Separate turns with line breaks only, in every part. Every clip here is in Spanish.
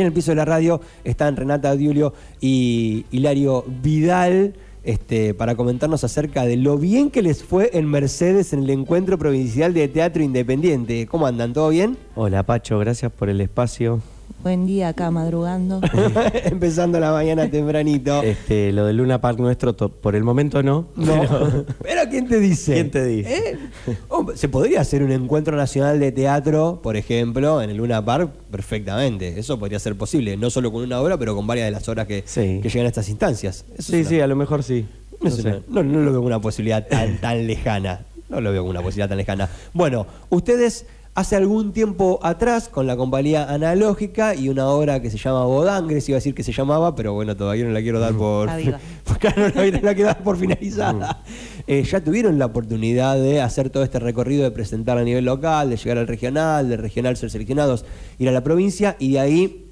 En el piso de la radio están Renata Diulio y Hilario Vidal este, para comentarnos acerca de lo bien que les fue en Mercedes en el encuentro provincial de teatro independiente. ¿Cómo andan? ¿Todo bien?
Hola Pacho, gracias por el espacio.
Buen día acá madrugando.
Empezando la mañana tempranito.
Este, lo del Luna Park nuestro, por el momento no.
No. Pero, ¿quién te dice?
¿Quién te dice?
¿Eh? Se podría hacer un encuentro nacional de teatro, por ejemplo, en el Luna Park, perfectamente. Eso podría ser posible, no solo con una obra, pero con varias de las horas que, que llegan a estas instancias.
sí, sí, a lo mejor sí.
No, no, lo veo como una posibilidad tan, tan lejana. No lo veo como una posibilidad tan lejana. Bueno, ustedes hace algún tiempo atrás con la compañía analógica y una obra que se llama Bodangres, iba a decir que se llamaba, pero bueno, todavía no la quiero dar por. no, la quiero dar por finalizada. Eh, ya tuvieron la oportunidad de hacer todo este recorrido, de presentar a nivel local, de llegar al regional, de regional ser seleccionados, ir a la provincia y de ahí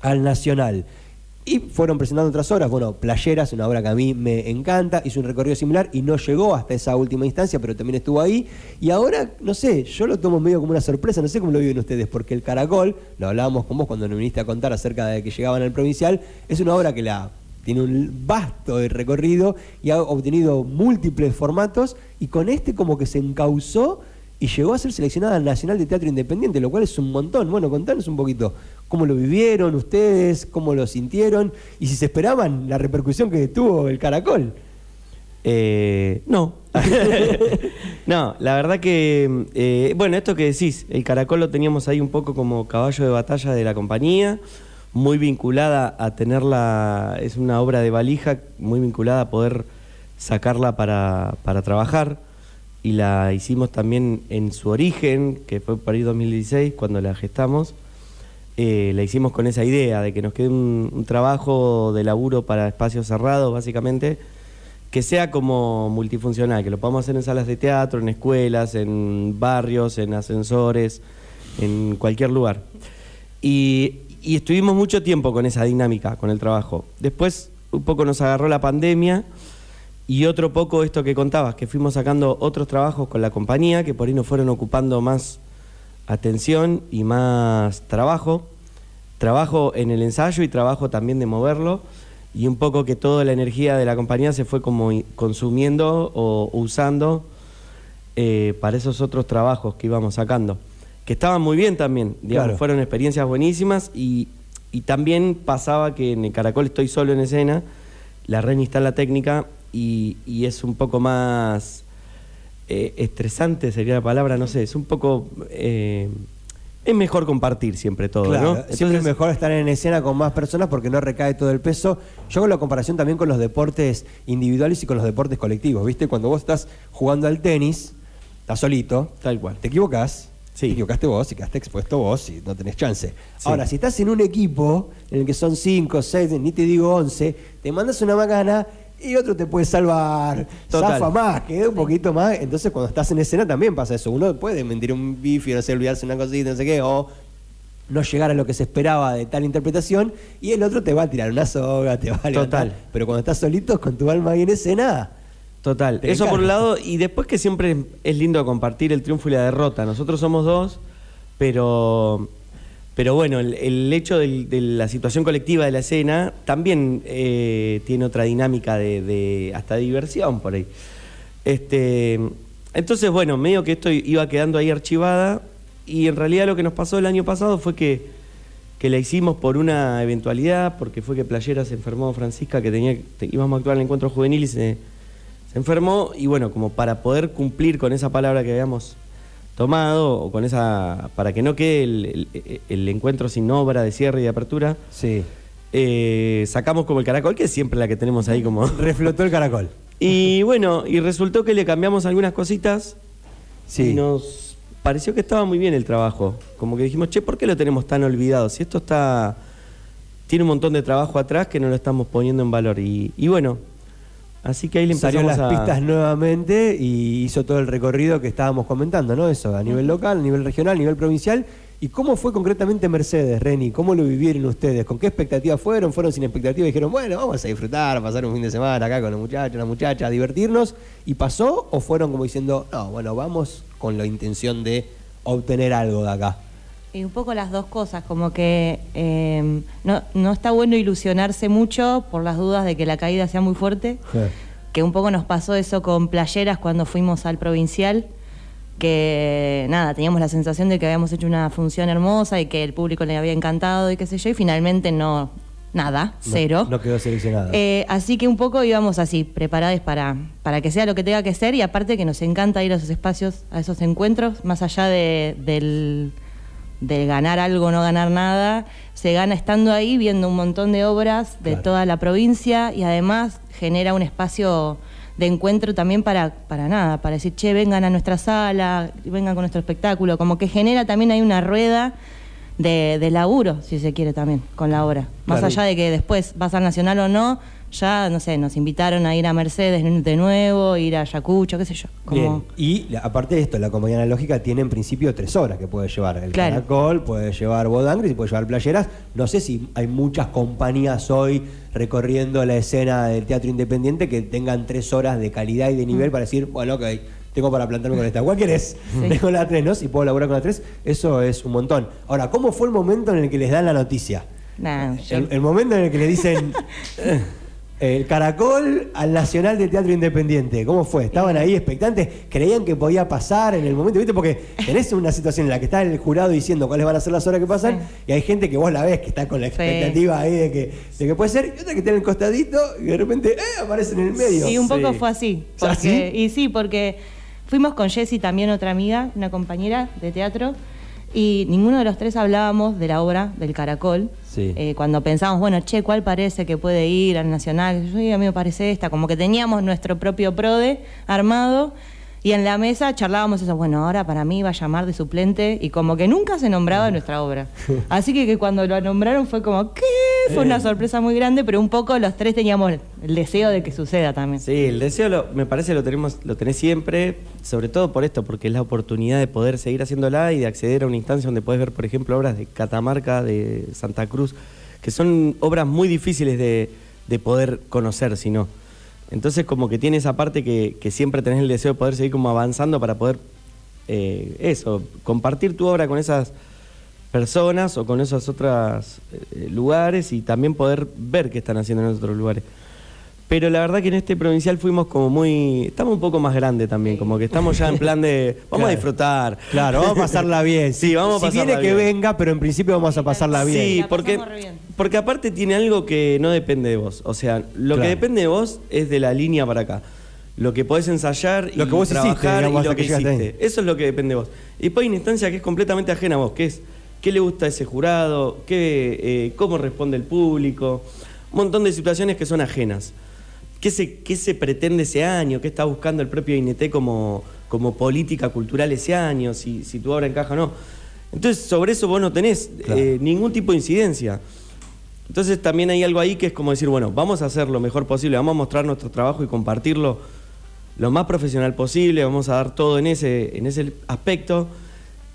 al nacional. Y fueron presentando otras obras, bueno, Playeras, una obra que a mí me encanta, hizo un recorrido similar y no llegó hasta esa última instancia, pero también estuvo ahí. Y ahora, no sé, yo lo tomo medio como una sorpresa, no sé cómo lo viven ustedes, porque el Caracol, lo hablábamos con vos cuando nos viniste a contar acerca de que llegaban al provincial, es una obra que la tiene un vasto recorrido y ha obtenido múltiples formatos y con este como que se encauzó y llegó a ser seleccionada al Nacional de Teatro Independiente, lo cual es un montón. Bueno, contanos un poquito cómo lo vivieron ustedes, cómo lo sintieron y si se esperaban la repercusión que tuvo el Caracol.
Eh, no. no, la verdad que, eh, bueno, esto que decís, el Caracol lo teníamos ahí un poco como caballo de batalla de la compañía, muy vinculada a tenerla, es una obra de valija, muy vinculada a poder sacarla para, para trabajar y la hicimos también en su origen, que fue para ir 2016, cuando la gestamos. Eh, la hicimos con esa idea de que nos quede un, trabajo de laburo para espacios cerrados, básicamente, que sea como multifuncional, que lo podamos hacer en salas de teatro, en escuelas, en barrios, en ascensores, en cualquier lugar. Y, y estuvimos mucho tiempo con esa dinámica, con el trabajo. Después un poco nos agarró la pandemia y otro poco esto que contabas, que fuimos sacando otros trabajos con la compañía, que por ahí nos fueron ocupando más atención y más trabajo. Trabajo en el ensayo y trabajo también de moverlo. Y un poco que toda la energía de la compañía se fue como consumiendo o usando eh, para esos otros trabajos que íbamos sacando. Que estaban muy bien también, digamos, fueron experiencias buenísimas y, y también pasaba que en el Caracol estoy solo en escena, la Reni está en la técnica y, es un poco más eh, estresante, sería la palabra, no sé, es un poco... Eh, es mejor compartir siempre todo, ¿no?
siempre es mejor estar en escena con más personas porque no recae todo el peso. Yo hago la comparación también con los deportes individuales y con los deportes colectivos, ¿viste? Cuando vos estás jugando al tenis, estás solito, tal cual, te equivocás, Sí. Te equivocaste vos y quedaste expuesto vos y no tenés chance. Ahora, si estás en un equipo en el que son 5, 6, ni te digo 11, te mandas una macana y otro te puede salvar, zafa más, queda un poquito más. Entonces, cuando estás en escena también pasa eso. Uno puede mentir un bifi, no sé, olvidarse una cosita, no sé qué, o no llegar a lo que se esperaba de tal interpretación, y el otro te va a tirar una soga, te va a
Total.
Pero cuando estás solito con tu alma ahí en escena.
Total. Eso por un lado, y después que siempre es lindo compartir el triunfo y la derrota. Nosotros somos dos, pero pero bueno, el, hecho de la situación colectiva de la escena también eh, tiene otra dinámica de, hasta diversión por ahí. Este, entonces, bueno, medio que esto iba quedando ahí archivada y en realidad lo que nos pasó el año pasado fue que, que la hicimos por una eventualidad, porque fue que Playera se enfermó Francisca, que tenía íbamos a actuar en el encuentro juvenil y se, se enfermó y bueno, como para poder cumplir con esa palabra que habíamos tomado o con esa para que no quede el, encuentro sin obra de cierre y de apertura.
Sí.
Eh, sacamos como el caracol, que es siempre la que tenemos ahí como.
Reflotó el caracol.
Y bueno, y resultó que le cambiamos algunas cositas. Sí. Y nos pareció que estaba muy bien el trabajo. Como que dijimos, che, ¿por qué lo tenemos tan olvidado? Si esto está. Tiene un montón de trabajo atrás que no lo estamos poniendo en valor. Y, y bueno, Así que ahí le
Salió las pistas nuevamente y hizo todo el recorrido que estábamos comentando, ¿no? Eso, a nivel local, a nivel regional, a nivel provincial. ¿Y cómo fue concretamente Mercedes, Reni? ¿Cómo lo vivieron ustedes? ¿Con qué expectativas fueron? ¿Fueron sin expectativas? Dijeron, bueno, vamos a disfrutar, pasar un fin de semana acá con los muchachos, la muchacha, a divertirnos. ¿Y pasó? ¿O fueron como diciendo, no, bueno, vamos con la intención de obtener algo de acá?
Y un poco las dos cosas, como que eh, no, no está bueno ilusionarse mucho por las dudas de que la caída sea muy fuerte, que un poco nos pasó eso con playeras cuando fuimos al provincial, que nada, teníamos la sensación de que habíamos hecho una función hermosa y que el público le había encantado y qué sé yo, y finalmente no, nada,
No-
cero.
No, quedó seleccionada.
Eh, así que un poco íbamos así, preparados para, para que sea lo que tenga que ser y aparte que nos encanta ir a esos espacios, a esos encuentros, más allá de, del, del ganar algo o no ganar nada, se gana estando ahí viendo un montón de obras de
Claro.
toda la provincia y además genera un espacio de encuentro también para, para nada, para decir, che, vengan a nuestra sala, vengan con nuestro espectáculo, como que genera también hay una rueda de, de laburo, si se quiere también, con la obra. Más
Claro.
allá de que después vas al Nacional o no, ya, no sé, nos invitaron a ir a Mercedes de nuevo, ir a Ayacucho, qué sé yo. Como,
Bien. Y aparte de esto, la compañía analógica tiene en principio tres horas que puede llevar. El
Claro.
caracol, puede llevar bodangres y puede llevar playeras. No sé si hay muchas compañías hoy recorriendo la escena del teatro independiente que tengan tres horas de calidad y de
Mm.
nivel para decir, bueno, ok, tengo para plantarme con esta. ¿Cuál querés?
Sí.
Tengo la 3, ¿no? Si puedo laburar con la 3, eso es un montón. Ahora, ¿cómo fue el momento en el que les dan la noticia?
Nah, yo-
El, el momento en el que le dicen el caracol al Nacional de Teatro Independiente. ¿Cómo fue? ¿Estaban ahí expectantes? ¿Creían que podía pasar en el momento? ¿Viste? Porque tenés una situación en la que está el jurado diciendo cuáles van a ser las horas que pasan
Sí.
y hay gente que vos la ves que está con la expectativa ahí de que, de que puede ser y otra que está en el costadito y de repente eh, aparece en el medio.
Y un poco
Sí.
fue así.
¿Ah,
porque-
sí?
Y sí, porque fuimos con Jessie también, otra amiga, una compañera de teatro, y ninguno de los tres hablábamos de la obra del Caracol.
Sí.
Eh, cuando pensábamos, bueno, che, ¿cuál parece que puede ir al Nacional? Yo, "Y a mí me parece esta. Como que teníamos nuestro propio PRODE armado. Y en la mesa charlábamos eso, bueno, ahora para mí va a llamar de suplente y como que nunca se nombraba nuestra obra. Así que, que cuando lo nombraron fue como, ¿qué? Fue
Eh.
una sorpresa muy grande, pero un poco los tres teníamos el deseo de que suceda también.
Sí, el deseo lo- me parece lo tenemos, lo tenés siempre, sobre todo por esto, porque es la oportunidad de poder seguir haciéndola y de acceder a una instancia donde puedes ver, por ejemplo, obras de Catamarca, de Santa Cruz, que son obras muy difíciles de, de poder conocer, si no. Entonces, como que tiene esa parte que, que siempre tenés el deseo de poder seguir como avanzando para poder, eh, eso, compartir tu obra con esas personas o con esos otros eh, lugares y también poder ver qué están haciendo en otros lugares. Pero la verdad que en este provincial fuimos como muy... Estamos un poco más grandes también, como que estamos ya en plan de... Vamos a disfrutar.
Claro, vamos a pasarla bien.
Sí, vamos a
si
pasarla
viene que venga, pero en principio vamos a pasarla bien.
Sí, porque, porque aparte tiene algo que no depende de vos. O sea, lo
Claro.
que depende de vos es de la línea para acá. Lo que podés ensayar
Lo
y
que vos hiciste,
trabajar
digamos,
y lo que,
que
hiciste. Eso es lo que depende de vos. Y después hay una instancia que es completamente ajena a vos, que es qué le gusta a ese jurado, qué, eh, cómo responde el público, un montón de situaciones que son ajenas. ¿Qué se, qué se pretende ese año? ¿Qué está buscando el propio INT como, como política cultural ese año? Si, si tu obra encaja o no. Entonces, sobre eso vos no tenés
Claro.
eh, ningún tipo de incidencia. Entonces también hay algo ahí que es como decir, bueno, vamos a hacer lo mejor posible, vamos a mostrar nuestro trabajo y compartirlo lo más profesional posible, vamos a dar todo en ese, en ese aspecto.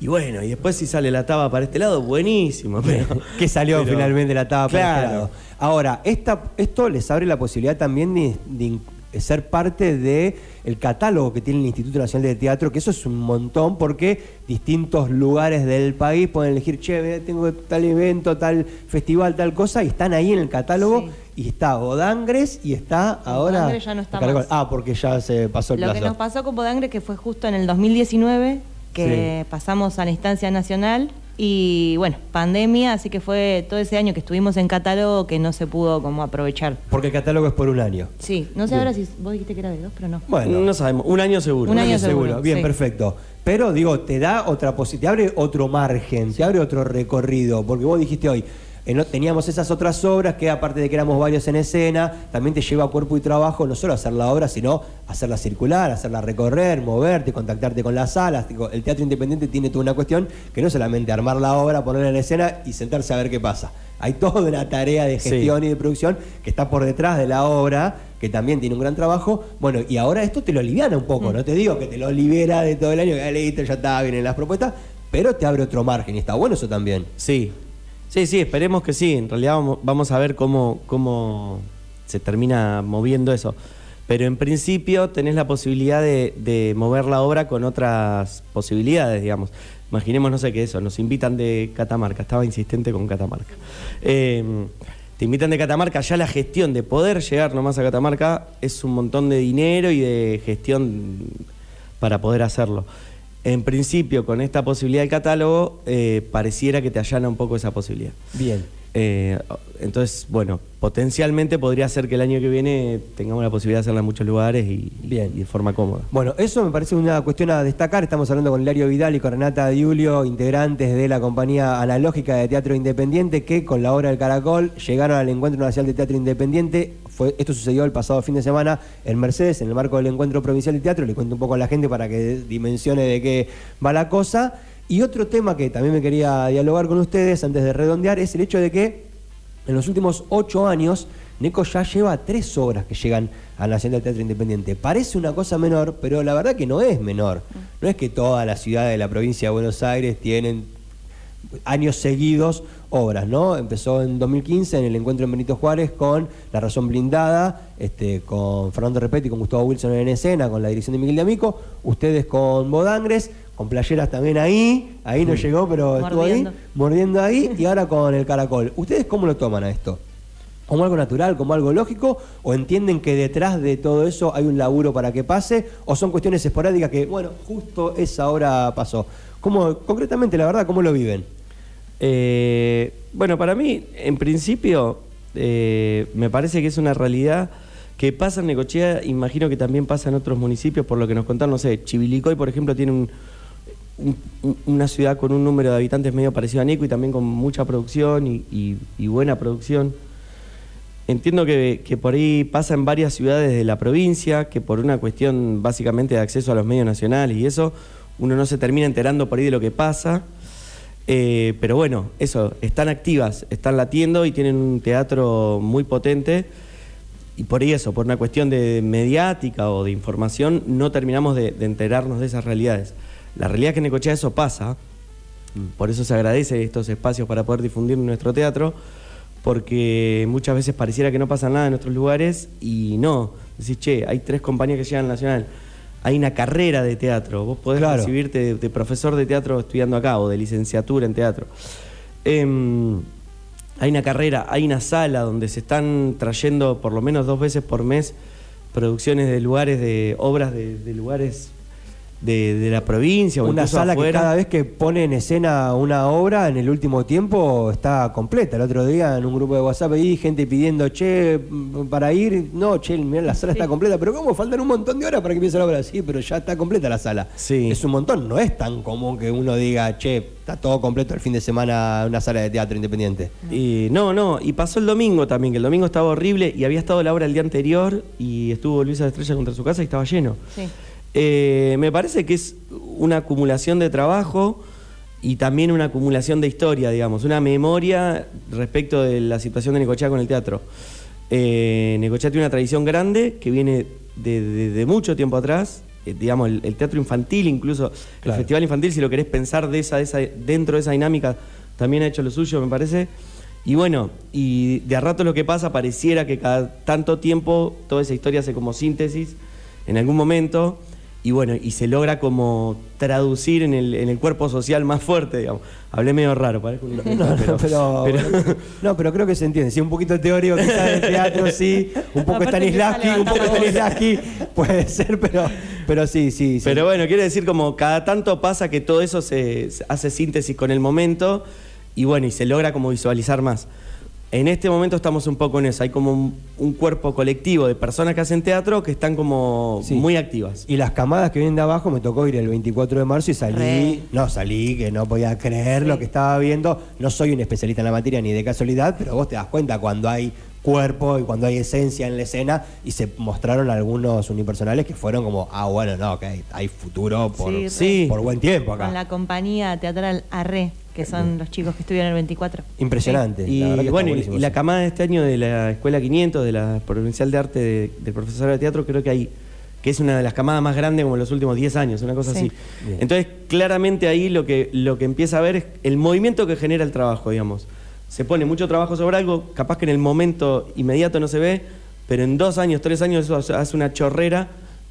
Y bueno, y después si sale la taba para este lado, buenísimo. Pero,
que salió
pero-
finalmente la tapa para este
Claro.
lado. Ahora, esta, esto les abre la posibilidad también de, ser parte del el catálogo que tiene el Instituto Nacional de Teatro, que eso es un montón porque distintos lugares del país pueden elegir, che, tengo tal evento, tal festival, tal cosa, y están ahí en el catálogo.
Sí.
Y está Bodangres y está ahora.
Bodangres ya no está más.
Ah, porque ya se pasó el
Lo
plazo.
que nos pasó con Podangre que fue justo en el 2019, que pasamos a la instancia nacional y bueno, pandemia, así que fue todo ese año que estuvimos en catálogo que no se pudo como aprovechar.
Porque el catálogo es por un año.
Sí, no sé
Bien.
ahora si vos dijiste que era de dos, pero no.
Bueno.
No sabemos, un año seguro.
Un año seguro,
Bien,
sí.
perfecto. Pero digo, te da otra posibilidad, te abre otro margen, te abre otro recorrido, porque vos dijiste hoy, eh, teníamos esas otras obras que aparte de que éramos varios en escena, también te lleva cuerpo y trabajo no solo hacer la obra, sino hacerla circular, hacerla recorrer, moverte, contactarte con las salas. El teatro independiente tiene toda una cuestión que no es solamente armar la obra, ponerla en escena y sentarse a ver qué pasa. Hay toda una tarea de
Sí.
gestión y de producción que está por detrás de la obra, que también tiene un gran trabajo. Bueno, y ahora esto te lo aliviana un poco, no te digo que te lo libera de todo el año, que ya leíste, ya está, vienen las propuestas, pero te abre otro margen y está bueno eso también.
Sí, sí, sí, esperemos que sí. En realidad vamos, a ver cómo, cómo se termina moviendo eso. Pero en principio tenés la posibilidad de, de mover la obra con otras posibilidades, digamos. Imaginemos, no sé qué eso, nos invitan de Catamarca, estaba insistente con Catamarca. Eh, te invitan de Catamarca, ya la gestión de poder llegar nomás a Catamarca es un montón de dinero y de gestión para poder hacerlo. En principio, con esta posibilidad del catálogo, eh, pareciera que te allana un poco esa posibilidad.
Bien.
Eh, entonces, bueno, potencialmente podría ser que el año que viene tengamos la posibilidad de hacerla en muchos lugares y,
Bien.
y de forma cómoda.
Bueno, eso me parece una cuestión a destacar. Estamos hablando con Hilario Vidal y con Renata Diulio, integrantes de la compañía analógica de teatro independiente, que con la obra del Caracol llegaron al Encuentro Nacional de Teatro Independiente. Fue, esto sucedió el pasado fin de semana en Mercedes, en el marco del Encuentro Provincial de Teatro. Le cuento un poco a la gente para que dimensione de qué va la cosa. Y otro tema que también me quería dialogar con ustedes antes de redondear es el hecho de que en los últimos ocho años Neco ya lleva tres obras que llegan a la Nacional del Teatro Independiente. Parece una cosa menor, pero la verdad que no es menor. No es que todas las ciudades de la provincia de Buenos Aires tienen años seguidos obras, ¿no? Empezó en 2015 en el encuentro en Benito Juárez con La Razón Blindada, este, con Fernando Repetti, con Gustavo Wilson en escena, con la dirección de Miguel de Amico, ustedes con Bodangres, con Playeras también ahí, ahí no llegó, pero estuvo ahí,
Mordiendo.
mordiendo ahí, y ahora con el Caracol. ¿Ustedes cómo lo toman a esto? ¿Como algo natural, como algo lógico? ¿O entienden que detrás de todo eso hay un laburo para que pase? ¿O son cuestiones esporádicas que, bueno, justo esa hora pasó? ¿Cómo, concretamente, la verdad, cómo lo viven?
Eh, bueno, para mí, en principio, eh, me parece que es una realidad que pasa en Necochea, imagino que también pasa en otros municipios, por lo que nos contaron, no sé, Chivilcoy, por ejemplo, tiene un- un- una ciudad con un número de habitantes medio parecido a Nico y también con mucha producción y, y- y buena producción. Entiendo que, que por ahí pasa en varias ciudades de la provincia, que por una cuestión básicamente de acceso a los medios nacionales y eso, uno no se termina enterando por ahí de lo que pasa. Eh, pero bueno, eso, están activas, están latiendo y tienen un teatro muy potente. Y por eso, por una cuestión de mediática o de información, no terminamos de, de enterarnos de esas realidades. La realidad es que en Necochea eso pasa, por eso se agradece estos espacios para poder difundir nuestro teatro, porque muchas veces pareciera que no pasa nada en nuestros lugares y no. Decís, che, hay tres compañías que llegan al Nacional, hay una carrera de teatro, vos podés
Claro.
recibirte de, de profesor de teatro estudiando acá o de licenciatura en teatro. Em, hay una carrera, hay una sala donde se están trayendo por lo menos dos veces por mes producciones de lugares, de obras de, de lugares de, de la provincia o
Una sala que cada vez que pone en escena una obra en el último tiempo está completa. El otro día en un grupo de WhatsApp ahí gente pidiendo, che, para ir, no, che, mira, la sala está completa, pero ¿cómo? Faltan un montón de horas para que empiece la obra. Sí, pero ya está completa la sala.
Sí.
Es un montón, no es tan común que uno diga, che, está todo completo el fin de semana una sala de teatro independiente.
Y no, no, y pasó el domingo también, que el domingo estaba horrible y había estado la obra el día anterior y estuvo Luisa de Estrella contra su casa y estaba lleno.
Sí.
Eh, me parece que es una acumulación de trabajo y también una acumulación de historia, digamos, una memoria respecto de la situación de Necochea con el teatro. Eh, Necochea tiene una tradición grande que viene de, de- de mucho tiempo atrás, eh, digamos, el, el teatro infantil incluso,
Claro.
el festival infantil, si lo querés pensar de esa, de esa- dentro de esa dinámica, también ha hecho lo suyo, me parece. Y bueno, y de a rato lo que pasa, pareciera que cada tanto tiempo toda esa historia hace como síntesis en algún momento y bueno, y se logra como traducir en el, en el cuerpo social más fuerte, digamos. Hablé medio raro, parezco un
No, no,
pero,
pero,
pero-
no, pero creo que se entiende. Sí, un poquito teórico quizás del teatro, sí. Un poco Stanislavski, un poco. Stanislavski puede ser, pero, pero sí, sí. sí.
pero bueno, quiere decir como cada tanto pasa que todo eso se, se hace síntesis con el momento y bueno, y se logra como visualizar más. En este momento estamos un poco en eso, hay como un, un cuerpo colectivo de personas que hacen teatro que están como
Sí.
muy activas.
Y las camadas que vienen de abajo me tocó ir el 24 de marzo y salí,
Re.
no salí, que no podía creer lo que estaba viendo. No soy un especialista en la materia ni de casualidad, pero vos te das cuenta cuando hay cuerpo y cuando hay esencia en la escena y se mostraron algunos unipersonales que fueron como, ah, bueno, no, ok, hay futuro por.
Sí.
por buen tiempo acá.
Con la compañía teatral Arre, que son los chicos que estuvieron el 24.
Impresionante.
Y
la verdad que está
bueno, y-
buenísimo
y la
eso.
camada de este año de la Escuela 500, de la Provincial de Arte de- del Profesor de Teatro, creo que hay que es una de las camadas más grandes como en los últimos 10 años, una cosa
Sí.
así.
Bien.
Entonces, claramente ahí lo que, lo que empieza a ver es el movimiento que genera el trabajo, digamos. Se pone mucho trabajo sobre algo, capaz que en el momento inmediato no se ve, pero en dos años, tres años eso hace una chorrera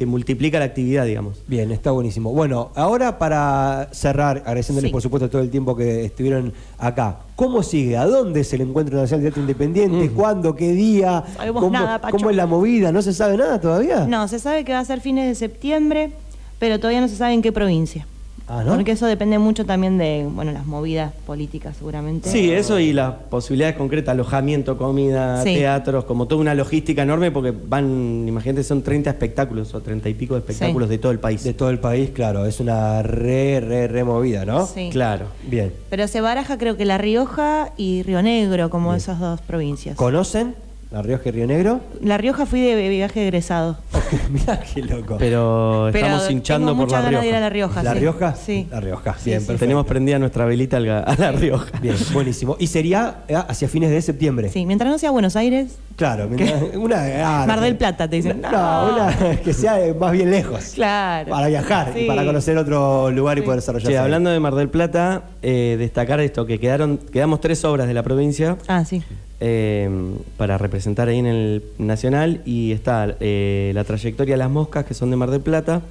que multiplica la actividad, digamos.
Bien, está buenísimo. Bueno, ahora para cerrar, agradeciéndoles
Sí.
por supuesto todo el tiempo que estuvieron acá, ¿cómo sigue? ¿A dónde es el Encuentro Nacional de Teatro Independiente? ¿Cuándo? ¿Qué día?
Sabemos
¿Cómo,
nada, Pacho.
¿Cómo es la movida? ¿No se sabe nada todavía?
No, se sabe que va a ser fines de septiembre, pero todavía no se sabe en qué provincia.
Ah, ¿no?
Porque eso depende mucho también de, bueno, las movidas políticas seguramente.
Sí, eso y las posibilidades concretas, alojamiento, comida,
Sí.
teatros, como toda una logística enorme porque van, imagínate, son 30 espectáculos o 30 y pico de espectáculos
Sí.
de todo el país.
De todo el país, claro, es una re, re, re movida, ¿no?
Sí.
Claro.
Bien.
Pero se baraja creo que La Rioja y Río Negro como esas dos provincias.
¿Conocen La Rioja y Río Negro?
La Rioja fui de viaje egresado.
Mirá qué loco.
Pero estamos hinchando
tengo
por
mucha
La
ganas de ir a
Rioja.
La Rioja.
¿La
sí.
Rioja?
Sí.
La Rioja,
Sí,
bien,
sí.
perfecto.
Tenemos prendida nuestra velita al ga- a La Rioja.
Bien, buenísimo. ¿Y sería eh, hacia fines de septiembre?
Sí, mientras no sea Buenos Aires,
Claro, mientras- una, ah,
Mar del Plata, te dicen.
No,
No.
una que sea eh, más bien lejos.
claro.
Para viajar y
Sí.
para conocer otro lugar y poder desarrollarse.
Che,
ahí.
hablando de Mar del Plata, eh, destacar esto, que quedaron, quedamos tres obras de la provincia
Ah, sí.
eh, para representar ahí en el Nacional y está eh, la trayectoria de las moscas, que son de Mar del Plata,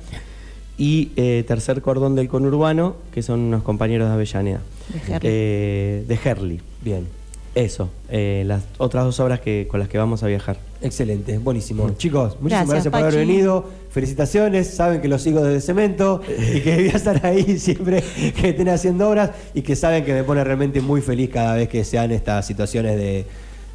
y eh, Tercer Cordón del Conurbano, que son unos compañeros de Avellaneda.
De Herli.
Eh, de Herli.
Bien,
Eso, eh, las otras dos obras que, con las que vamos a viajar.
excelente, buenísimo. Chicos, muchísimas
Gracias,
gracias, por haber venido. Felicitaciones, saben que los sigo desde Cemento y que voy a estar ahí siempre que estén haciendo obras y que saben que me pone realmente muy feliz cada vez que sean estas situaciones de,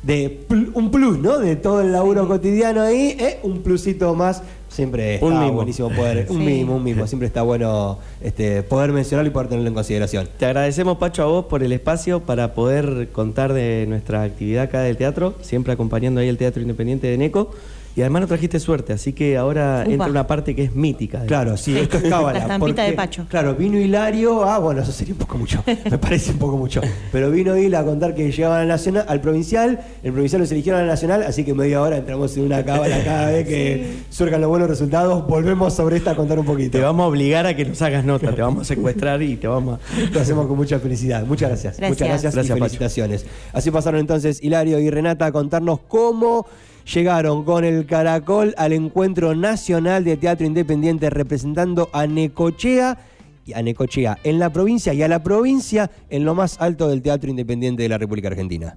de pl- un plus, ¿no? De todo el laburo cotidiano ahí, ¿eh? un plusito más. Siempre está
Un mimo.
buenísimo poder, un
Sí.
mimo, un mimo, siempre está bueno este, poder mencionarlo y poder tenerlo en consideración.
Te agradecemos, Pacho, a vos por el espacio para poder contar de nuestra actividad acá del teatro, siempre acompañando ahí el Teatro Independiente de Neco. Y además no trajiste suerte, así que ahora
Upa.
entra una parte que es mítica. de-
Claro, sí,
Sí.
esto es cábala.
La estampita
porque,
de Pacho.
Claro, vino Hilario, ah, bueno, eso sería un poco mucho, me parece un poco mucho. Pero vino Hila a contar que llegaban al nacional, al provincial, el provincial los eligieron al nacional, así que media hora entramos en una cábala cada vez que surcan los buenos resultados, volvemos sobre esta a contar un poquito.
Te vamos a obligar a que nos hagas nota, te vamos a secuestrar y te vamos a...
Lo hacemos con mucha felicidad. Muchas gracias.
Gracias.
Muchas gracias,
Gracias,
y
Pacho.
felicitaciones. Así pasaron entonces Hilario y Renata a contarnos cómo llegaron con el Caracol al encuentro nacional de teatro independiente representando a Necochea y a Necochea en la provincia y a la provincia en lo más alto del teatro independiente de la República Argentina.